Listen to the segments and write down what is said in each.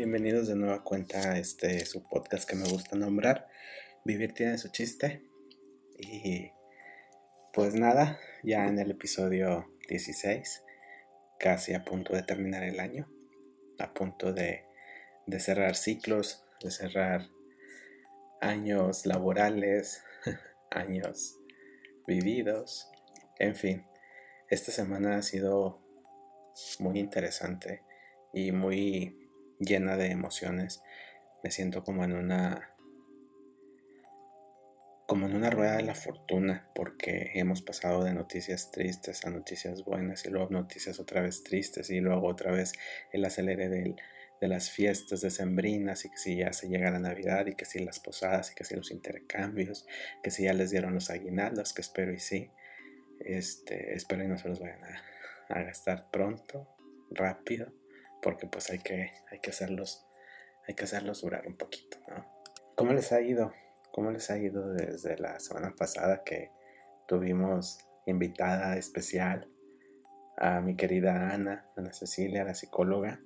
Bienvenidos de nueva cuenta a este su podcast que me gusta nombrar. Vivir tiene su chiste. Y pues nada, ya en el episodio 16, casi a punto de terminar el año, a punto de, de cerrar ciclos, de cerrar años laborales, años vividos, en fin, esta semana ha sido muy interesante y muy llena de emociones. Me siento como en una como en una rueda de la fortuna porque hemos pasado de noticias tristes a noticias buenas y luego noticias otra vez tristes y luego otra vez el acelere de las fiestas decembrinas y que si ya se llega la Navidad y que si las posadas y que si los intercambios, que si ya les dieron los aguinaldos, que espero y sí. Este, espero y no se los vayan a, a gastar pronto, rápido porque pues hay que, hay que hacerlos, hay que hacerlos durar un poquito, ¿no? ¿Cómo les ha ido? ¿Cómo les ha ido desde la semana pasada que tuvimos invitada especial a mi querida Ana, Ana Cecilia, la psicóloga?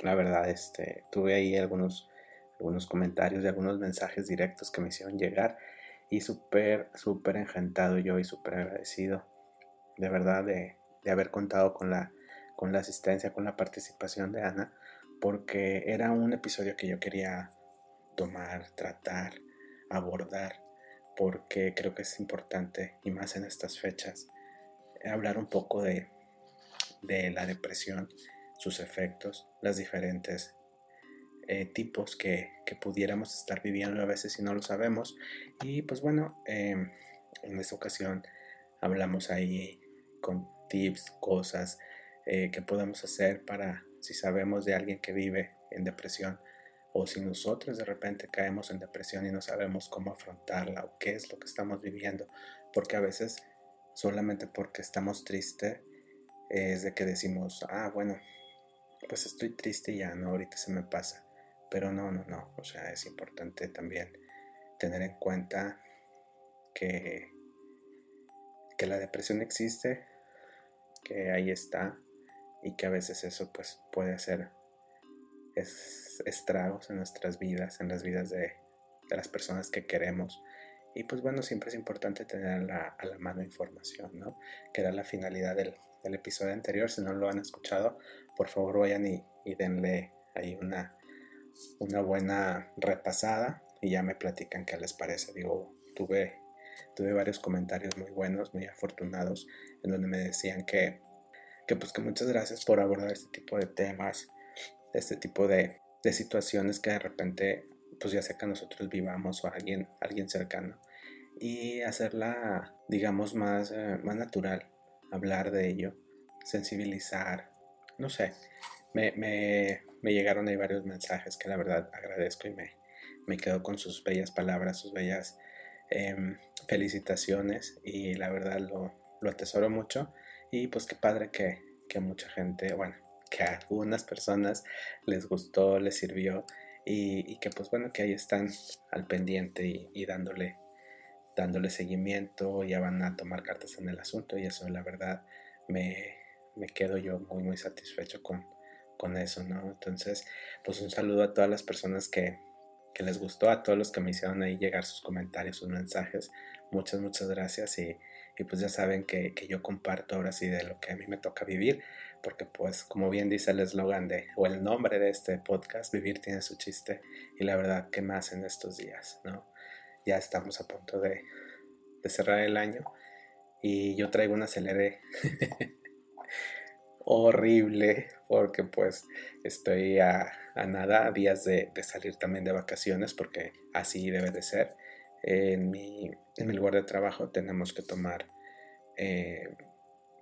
La verdad, este, tuve ahí algunos, algunos comentarios y algunos mensajes directos que me hicieron llegar y súper, súper encantado yo y súper agradecido de verdad de, de haber contado con la con la asistencia, con la participación de Ana, porque era un episodio que yo quería tomar, tratar, abordar, porque creo que es importante, y más en estas fechas, hablar un poco de, de la depresión, sus efectos, las diferentes eh, tipos que, que, pudiéramos estar viviendo a veces si no lo sabemos. Y pues bueno, em, en esta ocasión hablamos ahí con tips, cosas, eh, que podemos hacer para si sabemos de alguien que vive en depresión o si nosotros de repente caemos en depresión y no sabemos cómo afrontarla o qué es lo que estamos viviendo, porque a veces solamente porque estamos tristes es de que decimos, ah, bueno, pues estoy triste y ya, no, ahorita se me pasa. Pero no, no, no, o sea, es importante también tener en cuenta que, que la depresión existe, que ahí está, y que a veces eso pues puede hacer estragos en nuestras vidas, en las vidas de, las personas que queremos. Y pues bueno, siempre es importante tener a la, mano información, ¿no? Que era la finalidad del, episodio anterior. Si no lo han escuchado, por favor vayan y, denle ahí una, una buena repasada y ya me platican qué les parece. Digo, tuve, tuve varios comentarios muy buenos, muy afortunados, en donde me decían que que pues que muchas gracias por abordar este tipo de temas, este tipo de, situaciones que de repente pues ya sea que nosotros vivamos o alguien, alguien cercano y hacerla digamos más, eh, más natural, hablar de ello, sensibilizar, no sé, me, me, llegaron ahí varios mensajes que la verdad agradezco y me, me quedo con sus bellas palabras, sus bellas em, felicitaciones y la verdad lo, lo atesoro mucho y pues qué padre que, que mucha gente, bueno, que a algunas personas les gustó, les sirvió y, que pues bueno, que ahí están al pendiente y, dándole, dándole seguimiento, ya van a tomar cartas en el asunto y eso la verdad me, me quedo yo muy muy satisfecho con, con eso, ¿no? Entonces, pues un saludo a todas las personas que, que les gustó, a todos los que me hicieron ahí llegar sus comentarios, sus mensajes. Muchas, muchas gracias y y pues ya saben que, yo comparto ahora sí de lo que a mí me toca vivir, porque pues como bien dice el eslogan de, o el nombre de este podcast, vivir tiene su chiste y la verdad, ¿qué más en estos días? ¿no? Ya estamos a punto de, cerrar el año y yo traigo un acelere horrible porque pues estoy a, nada, a días de, de, salir también de vacaciones porque así debe de ser en mi, en mi lugar de trabajo tenemos que tomar eh,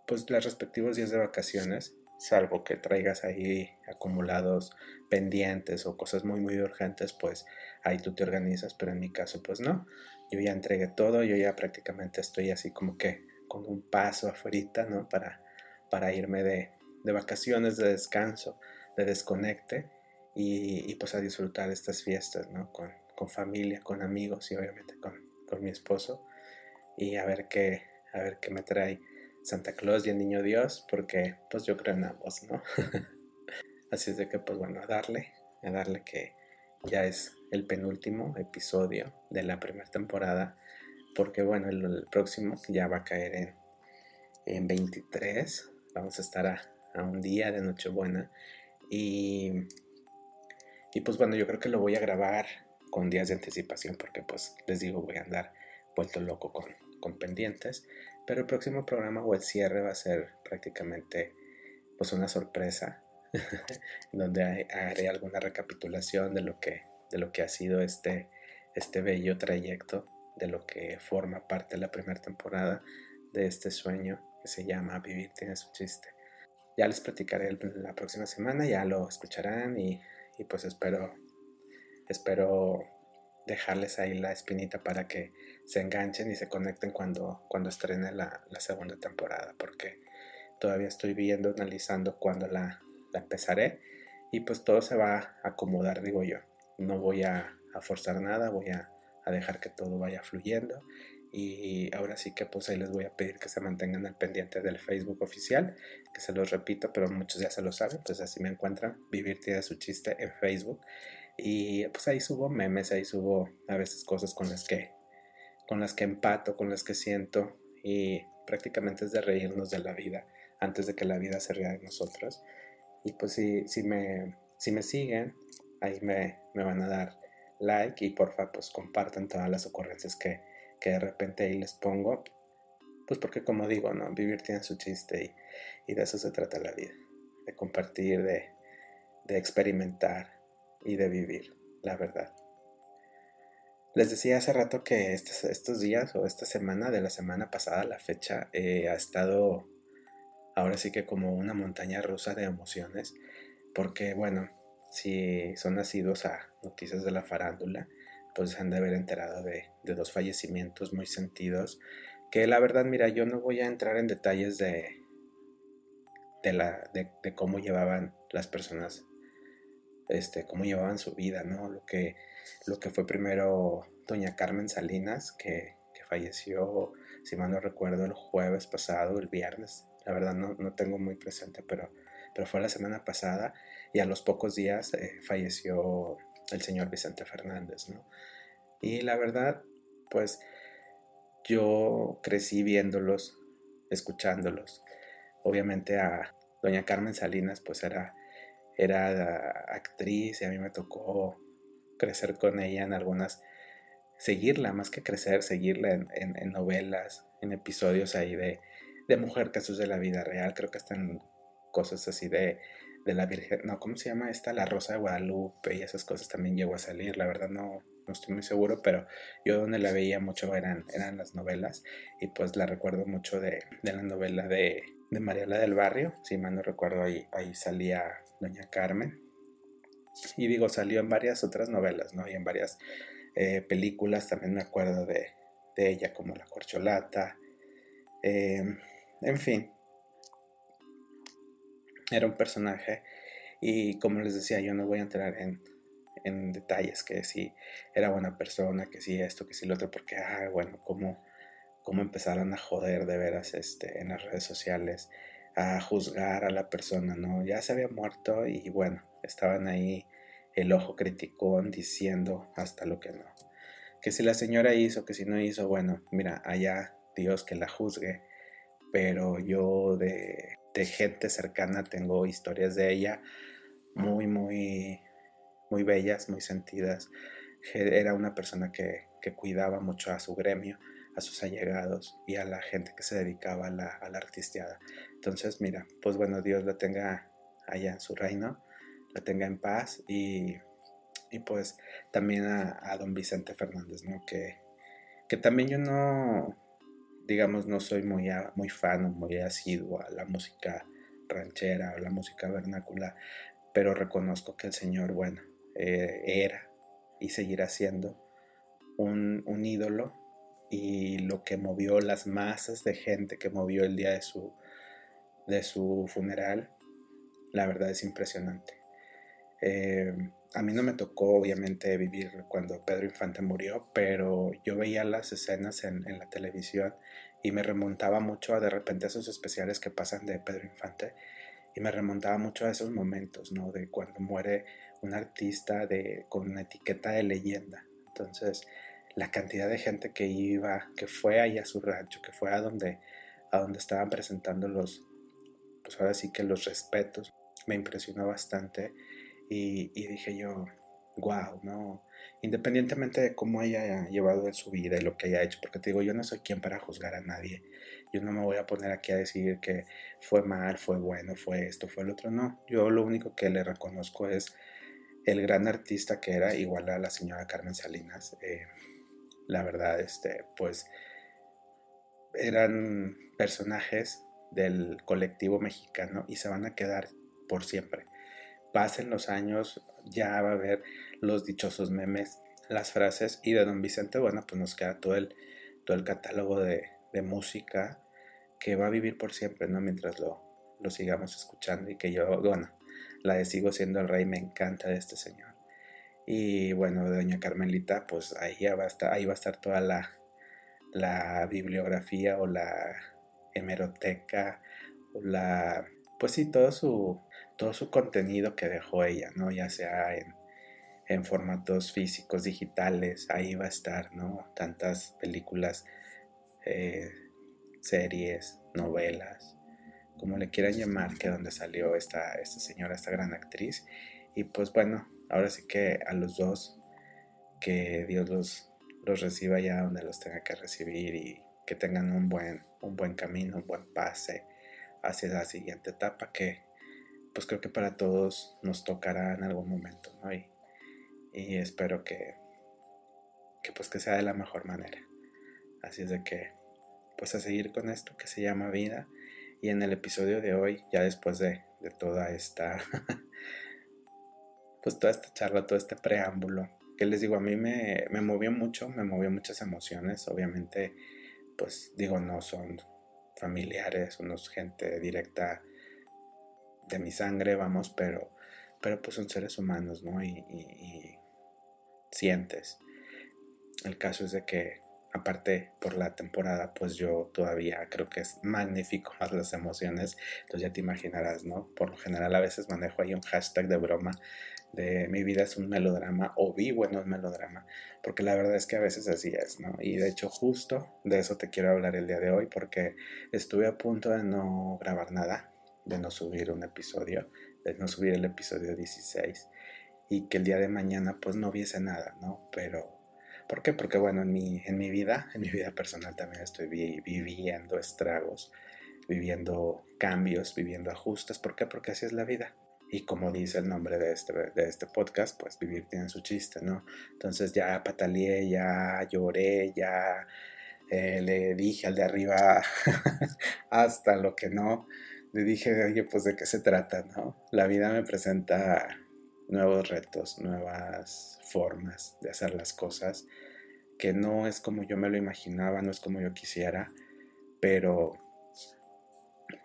pues los respectivos días de vacaciones, salvo que traigas ahí acumulados pendientes o cosas muy muy urgentes, pues ahí tú te organizas, pero en mi caso pues no, yo ya entregué todo, yo ya prácticamente estoy así como que con un paso afuera, ¿no? Para, para irme de, de vacaciones, de descanso, de desconecte y, pues a disfrutar estas fiestas, ¿no? Con familia, con amigos y obviamente con, con, mi esposo. Y a ver qué, a ver qué me trae Santa Claus y el Niño Dios, porque pues yo creo en ambos, ¿no? Así es de que, pues bueno, a darle, a darle que ya es el penúltimo episodio de la primera temporada, porque bueno, el, próximo ya va a caer en, en 23, vamos a estar a, a un día de Nochebuena. Y, y pues bueno, yo creo que lo voy a grabar con días de anticipación porque pues les digo, voy a andar vuelto loco con, con pendientes, pero el próximo programa o el cierre va a ser prácticamente pues una sorpresa donde haré alguna recapitulación de lo que, de lo que ha sido este, este bello trayecto, de lo que forma parte de la primera temporada de este sueño que se llama Vivir tiene su chiste. Ya les platicaré la próxima semana, ya lo escucharán y, pues espero, espero dejarles ahí la espinita para que se enganchen y se conecten cuando, cuando estrene la, la segunda temporada, porque todavía estoy viendo, analizando cuándo la, la empezaré y pues todo se va a acomodar, digo yo. No voy a, forzar nada, voy a, dejar que todo vaya fluyendo y ahora sí que pues ahí les voy a pedir que se mantengan al pendiente del Facebook oficial, que se los repito, pero muchos ya se lo saben, pues así me encuentran, Vivir tiene su chiste en Facebook y pues ahí subo memes, ahí subo a veces cosas con las que con las que empato, con las que siento y prácticamente es de reírnos de la vida antes de que la vida se ría de nosotros. Y pues si, si, me, si me siguen, ahí me, me van a dar like y porfa pues compartan todas las ocurrencias que, que de repente ahí les pongo. Pues porque como digo, ¿no? Vivir tiene su chiste y, de eso se trata la vida. De compartir, de, de experimentar y de vivir, la verdad. Les decía hace rato que estos, días o esta semana de la semana pasada, la fecha, eh, ha estado ahora sí que como una montaña rusa de emociones, porque bueno, si son nacidos a noticias de la farándula, pues han de haber enterado de, dos fallecimientos muy sentidos, que la verdad, mira, yo no voy a entrar en detalles de, de, la, de, cómo llevaban las personas, este, cómo llevaban su vida, ¿no? Lo que, lo que fue primero doña Carmen Salinas, que, que falleció, si mal no recuerdo, el jueves pasado, el viernes, la verdad no, no tengo muy presente, pero, pero fue la semana pasada y a los pocos días eh, falleció el señor Vicente Fernández, ¿no? Y la verdad, pues yo crecí viéndolos, escuchándolos. Obviamente a doña Carmen Salinas, pues era, era actriz y a mí me tocó crecer con ella en algunas, seguirla, más que crecer, seguirla en, novelas, en episodios ahí de, de mujer, casos de la vida real, creo que están cosas así de, de la Virgen, no, ¿cómo se llama esta? La Rosa de Guadalupe y esas cosas también llegó a salir, la verdad no, no estoy muy seguro, pero yo donde la veía mucho eran, eran las novelas y pues la recuerdo mucho de, de la novela de, de Mariela del Barrio, si mal no recuerdo ahí, ahí salía Doña Carmen y digo, salió en varias otras novelas, ¿no? Y en varias eh, películas también me acuerdo de, de ella como La Corcholata, eh, en fin, era un personaje y como les decía, yo no voy a entrar en, detalles, que si era buena persona, que si esto, que si lo otro, porque, ah, bueno, cómo, cómo empezaron a joder de veras este, en las redes sociales, a juzgar a la persona, ¿no? Ya se había muerto y bueno, estaban ahí el ojo criticón diciendo hasta lo que no. Que si la señora hizo, que si no hizo, bueno, mira, allá Dios que la juzgue pero yo de, gente cercana tengo historias de ella muy, muy, muy bellas, muy sentidas. Era una persona que, cuidaba mucho a su gremio, a sus allegados y a la gente que se dedicaba a la, a artisteada. Entonces, mira, pues bueno, Dios la tenga allá en su reino, la tenga en paz y, pues también a, don Vicente Fernández, ¿no? Que, que también yo no, digamos, no soy muy, muy fan o muy asiduo a la música ranchera o la música vernácula, pero reconozco que el Señor, bueno, eh, era y seguirá siendo un, un, ídolo y lo que movió las masas de gente que movió el día de su, de su funeral, la verdad es impresionante. Eh, a mí no me tocó obviamente vivir cuando Pedro Infante murió, pero yo veía las escenas en, la televisión y me remontaba mucho a de repente esos especiales que pasan de Pedro Infante y me remontaba mucho a esos momentos, ¿no? De cuando muere un artista de, con una etiqueta de leyenda. Entonces, la cantidad de gente que iba, que fue ahí a su rancho, que fue a donde, a donde estaban presentando los, pues ahora sí que los respetos, me impresionó bastante y, dije yo, wow, ¿no? Independientemente de cómo haya llevado en su vida y lo que haya hecho, porque te digo, yo no soy quien para juzgar a nadie. Yo no me voy a poner aquí a decir que fue mal, fue bueno, fue esto, fue el otro. No, yo lo único que le reconozco es el gran artista que era, igual a la señora Carmen Salinas. Eh, la verdad, este, pues eran personajes del colectivo mexicano y se van a quedar por siempre. Pasen los años, ya va a haber los dichosos memes, las frases y de don Vicente, bueno, pues nos queda todo el, todo el catálogo de, de música que va a vivir por siempre, ¿no? Mientras lo, lo sigamos escuchando y que yo, bueno, la de Sigo siendo el rey me encanta de este señor. Y bueno, de Doña Carmelita, pues ahí, va a estar, ahí va a estar toda la, la bibliografía o la hemeroteca la, pues sí, todo su, todo su contenido que dejó ella, ¿no? Ya sea en, en formatos físicos, digitales, ahí va a estar, ¿no? Tantas películas eh, series, novelas, como le quieran llamar, que donde salió esta, esta señora, esta gran actriz. Y pues bueno, ahora sí que a los dos, que Dios los, los reciba ya donde los tenga que recibir y que tengan un buen, un buen camino, un buen pase hacia la siguiente etapa que pues creo que para todos nos tocará en algún momento, ¿no? Y, y espero que, que pues que sea de la mejor manera. Así es de que pues a seguir con esto que se llama vida. Y en el episodio de hoy, ya después de, toda esta, pues toda esta charla, todo este preámbulo, que les digo, a mí me, me movió mucho, me movió muchas emociones. Obviamente, pues digo, no son familiares, no gente directa de mi sangre, vamos, pero, pero pues son seres humanos, ¿no? y sientes. El caso es de que aparte por la temporada, pues yo todavía creo que es magnífico más las emociones, entonces ya te imaginarás, ¿no? Por lo general a veces manejo ahí un hashtag de broma de mi vida es un melodrama o vivo en un melodrama, porque la verdad es que a veces así es, ¿no? Y de hecho justo de eso te quiero hablar el día de hoy, porque estuve a punto de no grabar nada, de no subir un episodio, de no subir el episodio 16 y que el día de mañana pues no viese nada, ¿no? Pero ¿Por qué? Porque bueno, en mi, en mi vida, en mi vida personal también estoy viviendo estragos, viviendo cambios, viviendo ajustes. ¿Por qué? Porque así es la vida. Y como dice el nombre de este, de este podcast, pues vivir tiene su chiste, ¿no? Entonces ya pataleé, ya lloré, ya eh, le dije al de arriba hasta lo que no. Le dije, oye, pues de qué se trata, ¿no? La vida me presenta nuevos retos, nuevas formas de hacer las cosas, que no es como yo me lo imaginaba, no es como yo quisiera, pero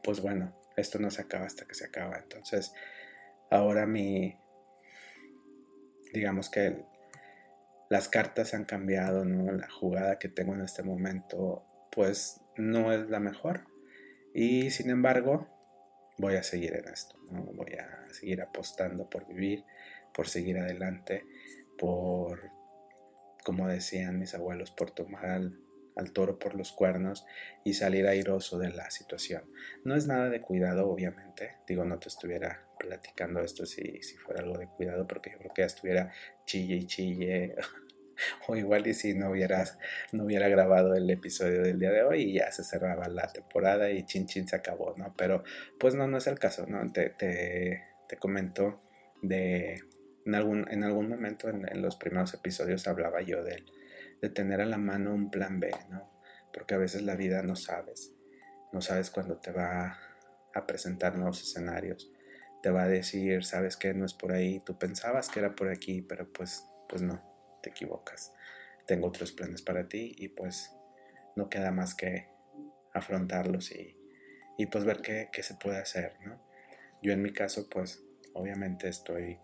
pues bueno, esto no se acaba hasta que se acaba. Entonces, ahora mi, digamos que las cartas han cambiado, ¿no? La jugada que tengo en este momento, pues no es la mejor. Y sin embargo, voy a seguir en esto, ¿no? Voy a seguir apostando por vivir, por seguir adelante, por, como decían mis abuelos, por tomar al, toro por los cuernos y salir airoso de la situación. No es nada de cuidado, obviamente. Digo, no te estuviera platicando esto si, si fuera algo de cuidado, porque yo creo que ya estuviera chille y chille. o igual y si no hubieras no hubiera grabado el episodio del día de hoy y ya se cerraba la temporada y chin chin se acabó, ¿no? Pero pues no, no es el caso, ¿no? Te, te, te comento de en algún, en algún momento en, los primeros episodios hablaba yo de, de tener a la mano un plan B, ¿no? Porque a veces la vida no sabes, no sabes cuándo te va a presentar nuevos escenarios, te va a decir, sabes que no es por ahí, tú pensabas que era por aquí, pero pues, pues no, te equivocas. Tengo otros planes para ti y pues no queda más que afrontarlos y, y pues ver qué, qué se puede hacer, ¿no? Yo en mi caso, pues obviamente estoy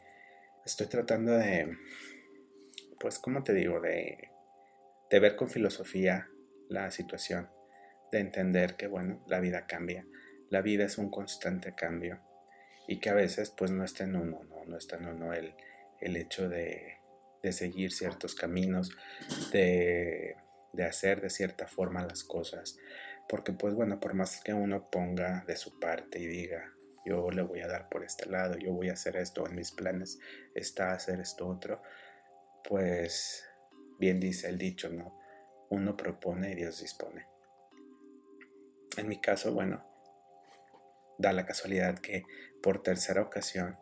estoy tratando de, pues, ¿cómo te digo? De, de ver con filosofía la situación, de entender que, bueno, la vida cambia, la vida es un constante cambio. y que a veces pues no está en uno, no, no está en uno el, el hecho de, de seguir ciertos caminos, de, de hacer de cierta forma las cosas, porque pues bueno, por más que uno ponga de su parte y diga, yo le voy a dar por este lado, yo voy a hacer esto, en mis planes está hacer esto otro, pues bien dice el dicho, ¿no? Uno propone y Dios dispone. En mi caso, bueno, da la casualidad que por tercera ocasión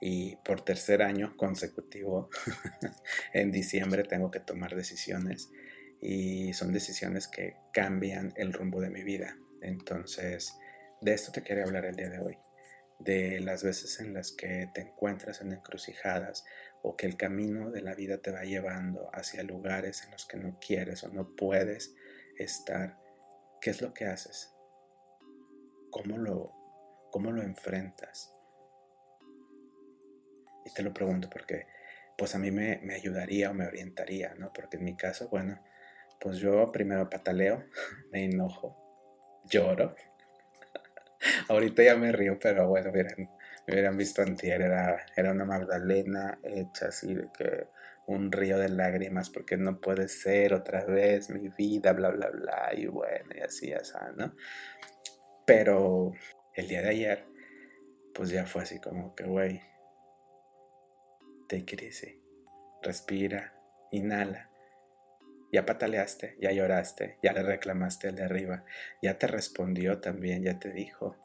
y por tercer año consecutivo, en diciembre tengo que tomar decisiones y son decisiones que cambian el rumbo de mi vida. Entonces, de esto te quería hablar el día de hoy, de las veces en las que te encuentras en encrucijadas o que el camino de la vida te va llevando hacia lugares en los que no quieres o no puedes estar. ¿Qué es lo que haces? ¿Cómo lo, cómo lo enfrentas? Y te lo pregunto porque pues a mí me, me ayudaría o me orientaría, ¿no? Porque en mi caso, bueno, pues yo primero pataleo, me enojo, lloro. Ahorita ya me río, pero bueno, miren, me hubieran visto antier, era, era una Magdalena hecha así de que un río de lágrimas porque no puede ser otra vez mi vida, bla, bla, bla, y bueno, y así, así, ¿no? Pero el día de ayer, pues ya fue así como que, güey, take it easy, respira, inhala, ya pataleaste, ya lloraste, ya le reclamaste al de arriba, ya te respondió también, ya te dijo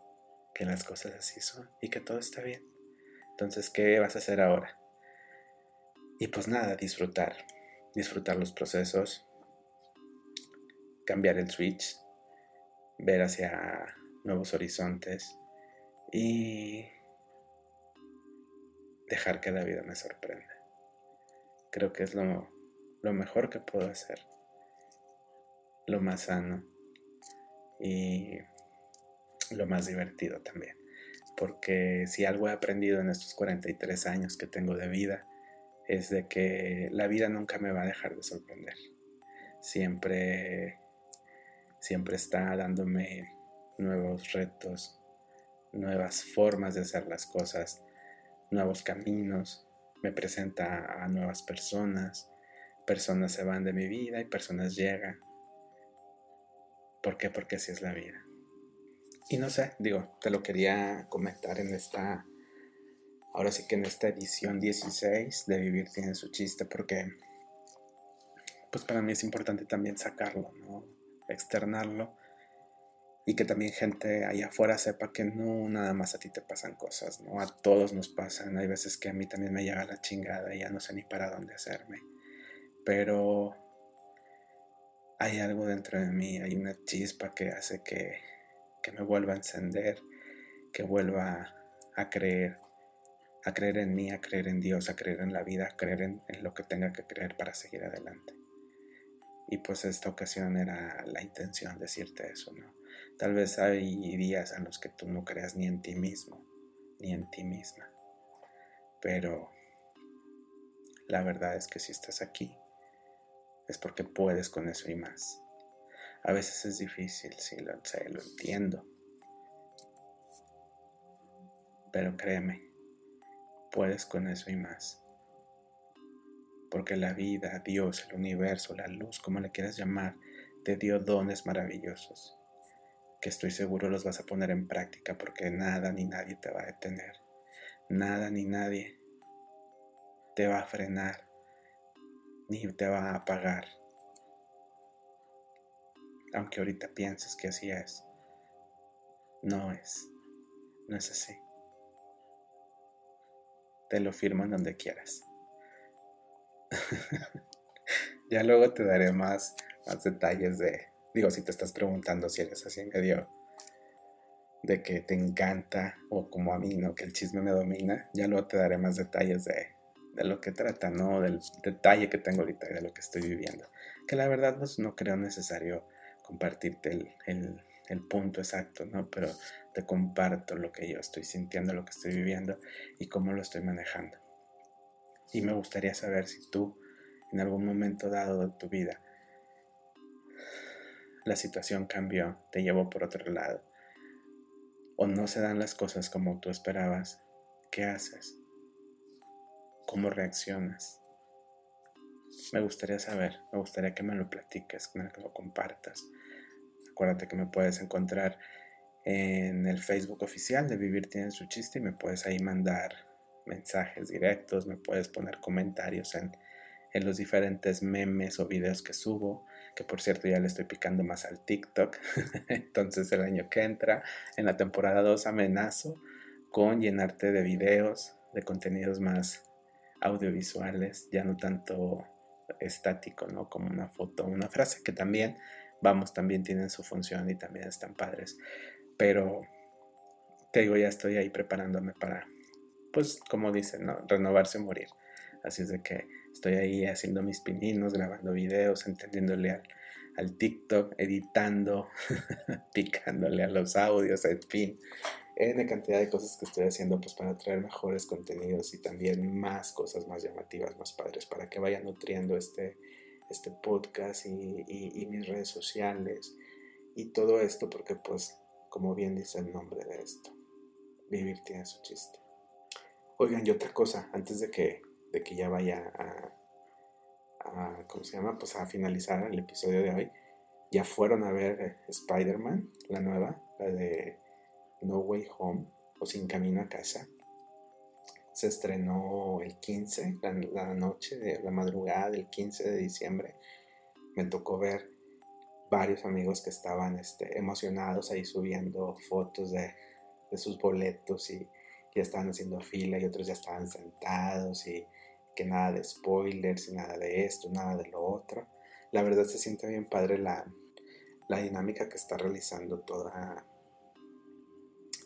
que las cosas así son y que todo está bien. Entonces, ¿qué vas a hacer ahora? Y pues nada, disfrutar, disfrutar los procesos, cambiar el switch, ver hacia nuevos horizontes y dejar que la vida me sorprenda. Creo que es lo lo mejor que puedo hacer, lo más sano y lo más divertido también. Porque si algo he aprendido en estos 43 años que tengo de vida, es de que la vida nunca me va a dejar de sorprender. Siempre, siempre está dándome nuevos retos, nuevas formas de hacer las cosas, nuevos caminos, me presenta a nuevas personas, personas se van de mi vida y personas llegan. ¿Por qué? Porque así es la vida. Y no sé, digo, te lo quería comentar en esta, ahora sí que en esta edición 16 de Vivir tiene su chiste, porque pues para mí es importante también sacarlo, ¿no? Externarlo y que también gente allá afuera sepa que no nada más a ti te pasan cosas, ¿no? A todos nos pasan, hay veces que a mí también me llega la chingada y ya no sé ni para dónde hacerme pero hay algo dentro de mí, hay una chispa que hace que, me vuelva a encender, que vuelva a creer, a creer en mí, a creer en Dios, a creer en la vida, a creer en, en lo que tenga que creer para seguir adelante. Y pues esta ocasión era la intención decirte eso, ¿no? Tal vez hay días en los que tú no creas ni en ti mismo, ni en ti misma. Pero la verdad es que si estás aquí, es porque puedes con eso y más. A veces es difícil, sí, lo sé, lo entiendo. Pero créeme, puedes con eso y más. Porque la vida, Dios, el universo, la luz, como le quieras llamar, te dio dones maravillosos, que estoy seguro los vas a poner en práctica porque nada ni nadie te va a detener. Nada ni nadie te va a frenar ni te va a apagar. Aunque ahorita pienses que así es, no es, no es así. Te lo firmo donde quieras. ya luego te daré más, más detalles de, digo, si te estás preguntando si eres así medio de que te encanta o como a mí, ¿no? Que el chisme me domina, ya luego te daré más detalles de de lo que trata, ¿no? Del detalle que tengo ahorita, de lo que estoy viviendo. Que la verdad pues, no creo necesario compartirte el, el, punto exacto, ¿no? Pero te comparto lo que yo estoy sintiendo, lo que estoy viviendo y cómo lo estoy manejando. Y me gustaría saber si tú, en algún momento dado de tu vida, la situación cambió, te llevó por otro lado. o no se dan las cosas como tú esperabas, ¿qué haces? ¿Cómo reaccionas? Me gustaría saber, me gustaría que me lo platiques, que me lo compartas. Acuérdate que me puedes encontrar en el Facebook oficial de Vivir tiene su chiste y me puedes ahí mandar mensajes directos, me puedes poner comentarios en, en los diferentes memes o videos que subo, que por cierto ya le estoy picando más al TikTok. Entonces el año que entra, en la temporada 2, amenazo con llenarte de videos, de contenidos más audiovisuales, ya no tanto estático, ¿no? Como una foto, una frase, que también, vamos, también tienen su función y también están padres. Pero te digo, ya estoy ahí preparándome para, pues, como dicen, ¿no? Renovarse o morir. Así es de que estoy ahí haciendo mis pininos, grabando videos, entendiéndole al, al TikTok, editando, picándole a los audios, en fin. N cantidad de cosas que estoy haciendo pues para traer mejores contenidos y también más cosas más llamativas, más padres, para que vayan nutriendo este, este podcast y, y, mis redes sociales y todo esto porque pues como bien dice el nombre de esto, vivir tiene su chiste. Oigan, y otra cosa, antes de que, de que ya vaya a, a, ¿cómo se llama? Pues a finalizar el episodio de hoy, ya fueron a ver eh, Spider-Man, la nueva, la de no Way Home o Sin Camino a Casa. Se estrenó el 15, la, noche de la madrugada del 15 de diciembre. Me tocó ver varios amigos que estaban este, emocionados ahí subiendo fotos de, sus boletos y ya estaban haciendo fila y otros ya estaban sentados y que nada de spoilers nada de esto, nada de lo otro. La verdad se siente bien padre la, la dinámica que está realizando toda,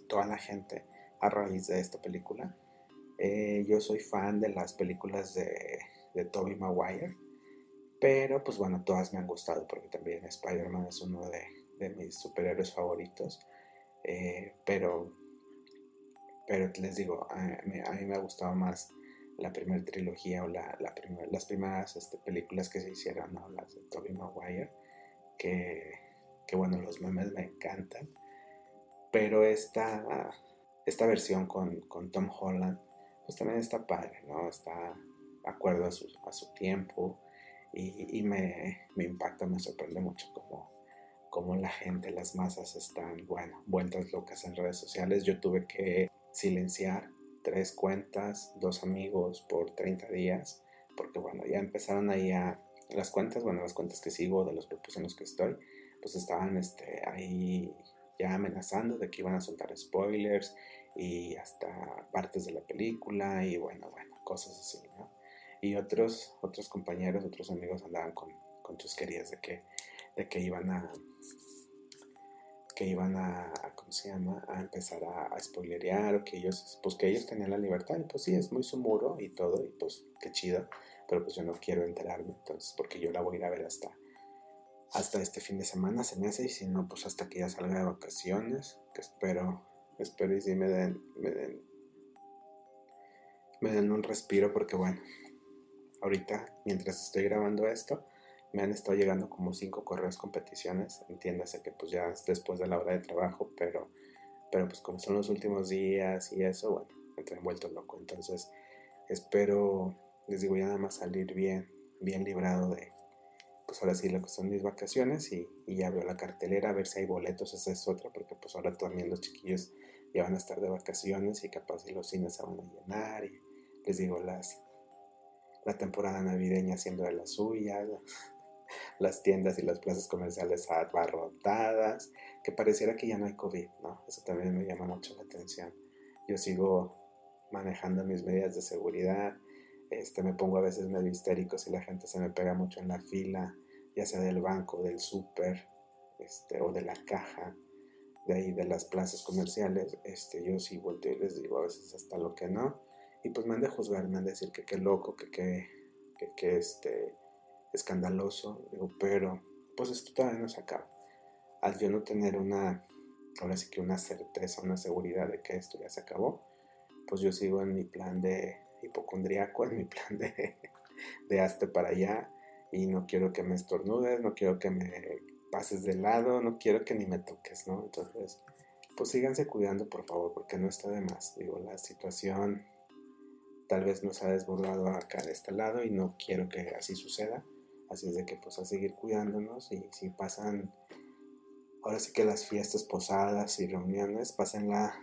toda la gente a raíz de esta película. Eh, yo soy fan de las películas de, de Maguire, pero pues bueno, todas me han gustado porque también Spider-Man es uno de, mis superhéroes favoritos. Eh, pero, pero les digo, a, mí me ha gustado más la primera trilogía o la, las primeras este, películas que se hicieron, las de Tobey Maguire, que, que bueno, los memes me encantan. Pero esta, esta versión con, Tom Holland, pues también está padre, ¿no? Está de acuerdo a su, a su tiempo y, me, me, impacta, me sorprende mucho como, como la gente, las masas están, bueno, vueltas locas en redes sociales. Yo tuve que silenciar tres cuentas, dos amigos por 30 días, porque bueno, ya empezaron ahí a, las cuentas, bueno, las cuentas que sigo de los grupos en los que estoy, pues estaban este, ahí ya amenazando de que iban a soltar spoilers y hasta partes de la película y bueno, bueno, cosas así, ¿no? Y otros, otros compañeros, otros amigos andaban con, con chusquerías de que, de que iban a que iban a, ¿cómo se llama? A empezar a, spoilerear o que ellos, pues que ellos tenían la libertad y pues sí, es muy su muro y todo y pues qué chido, pero pues yo no quiero enterarme, entonces porque yo la voy a ir a ver hasta, hasta este fin de semana se me hace y si no pues hasta que ya salga de vacaciones que espero espero y si me den me den me den un respiro porque bueno ahorita mientras estoy grabando esto me han estado llegando como cinco correos con peticiones entiéndase que pues ya es después de la hora de trabajo pero pero pues como son los últimos días y eso bueno me he vuelto loco. Entonces espero les digo ya nada más salir bien bien librado de pues ahora sí lo que son mis vacaciones y, ya veo la cartelera a ver si hay boletos, esa es otra, porque pues ahora también los chiquillos ya van a estar de vacaciones y capaz los cines se van a llenar y les digo las la temporada navideña siendo de las suyas, las tiendas y las plazas comerciales abarrotadas, que pareciera que ya no hay COVID, ¿no? Eso también me llama mucho la atención. Yo sigo manejando mis medidas de seguridad, este, me pongo a veces medio histérico si la gente se me pega mucho en la fila, ya sea del banco, del súper, este, o de la caja, de ahí de las plazas comerciales, este, yo sí volteo y les digo a veces hasta lo que no, y pues me han de juzgar, me han de decir que qué loco, que qué, que, que este, escandaloso, digo, pero pues esto todavía no se acaba. Al yo no tener una, ahora sí que una certeza, una seguridad de que esto ya se acabó, pues yo sigo en mi plan de hipocondriaco en mi plan de, de hazte para allá y no quiero que me estornudes, no quiero que me pases de lado, no quiero que ni me toques, ¿no? Entonces, pues síganse cuidando por favor, porque no está de más. Digo, la situación tal vez nos ha desbordado acá de este lado y no quiero que así suceda. Así es de que pues a seguir cuidándonos y si pasan, ahora sí que las fiestas posadas y reuniones, pásenla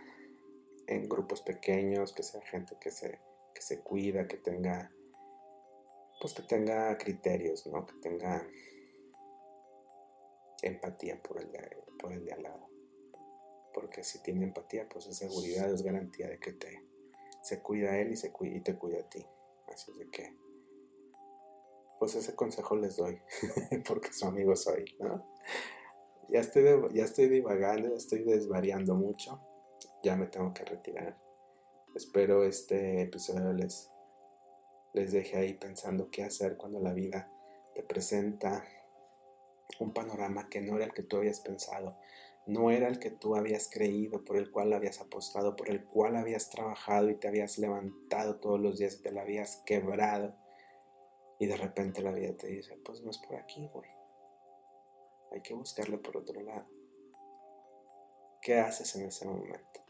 en grupos pequeños, que sea gente que se, que se cuida, que tenga, pues que tenga criterios, ¿no? Que tenga empatía por el de, por el de al lado. Porque si tiene empatía, pues es seguridad, es garantía de que te, se cuida él y, se cuida, y te cuida a ti. Así es de que, pues ese consejo les doy, porque su amigo soy, ¿no? Ya estoy, ya estoy divagando, estoy desvariando mucho, ya me tengo que retirar. Espero este episodio les, les deje ahí pensando qué hacer cuando la vida te presenta un panorama que no era el que tú habías pensado, no era el que tú habías creído, por el cual habías apostado, por el cual habías trabajado y te habías levantado todos los días y te la habías quebrado. Y de repente la vida te dice, pues no es por aquí, güey. Hay que buscarlo por otro lado. ¿Qué haces en ese momento?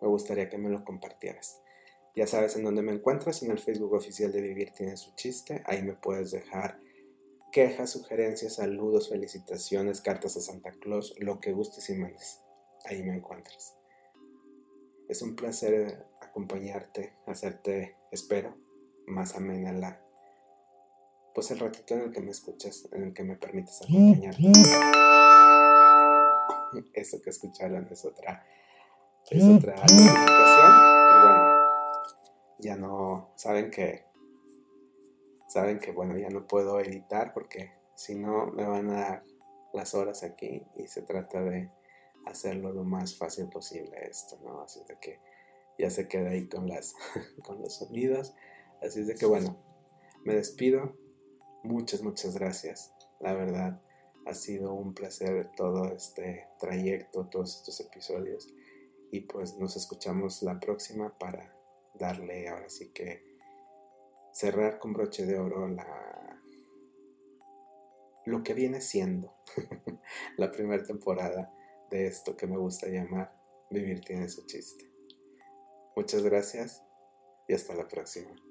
Me gustaría que me lo compartieras. Ya sabes en dónde me encuentras, en el Facebook oficial de Vivir tiene su chiste. Ahí me puedes dejar quejas, sugerencias, saludos, felicitaciones, cartas a Santa Claus, lo que gustes y mandes. Ahí me encuentras. Es un placer acompañarte, hacerte, espero, más amena la, pues el ratito en el que me escuchas, en el que me permites acompañarte. Eso que escucharon es otra, es otra notificación. Y bueno, ya no, saben que saben que bueno, ya no puedo editar porque si no me van a dar las horas aquí y se trata de hacerlo lo más fácil posible esto, ¿no? Así de que ya se queda ahí con, las, con los sonidos. Así es de que bueno, me despido. Muchas, muchas gracias. La verdad, ha sido un placer todo este trayecto, todos estos episodios. Y pues nos escuchamos la próxima para darle ahora sí que cerrar con broche de oro la, lo que viene siendo la primera temporada de esto que me gusta llamar Vivir tiene su chiste. Muchas gracias y hasta la próxima.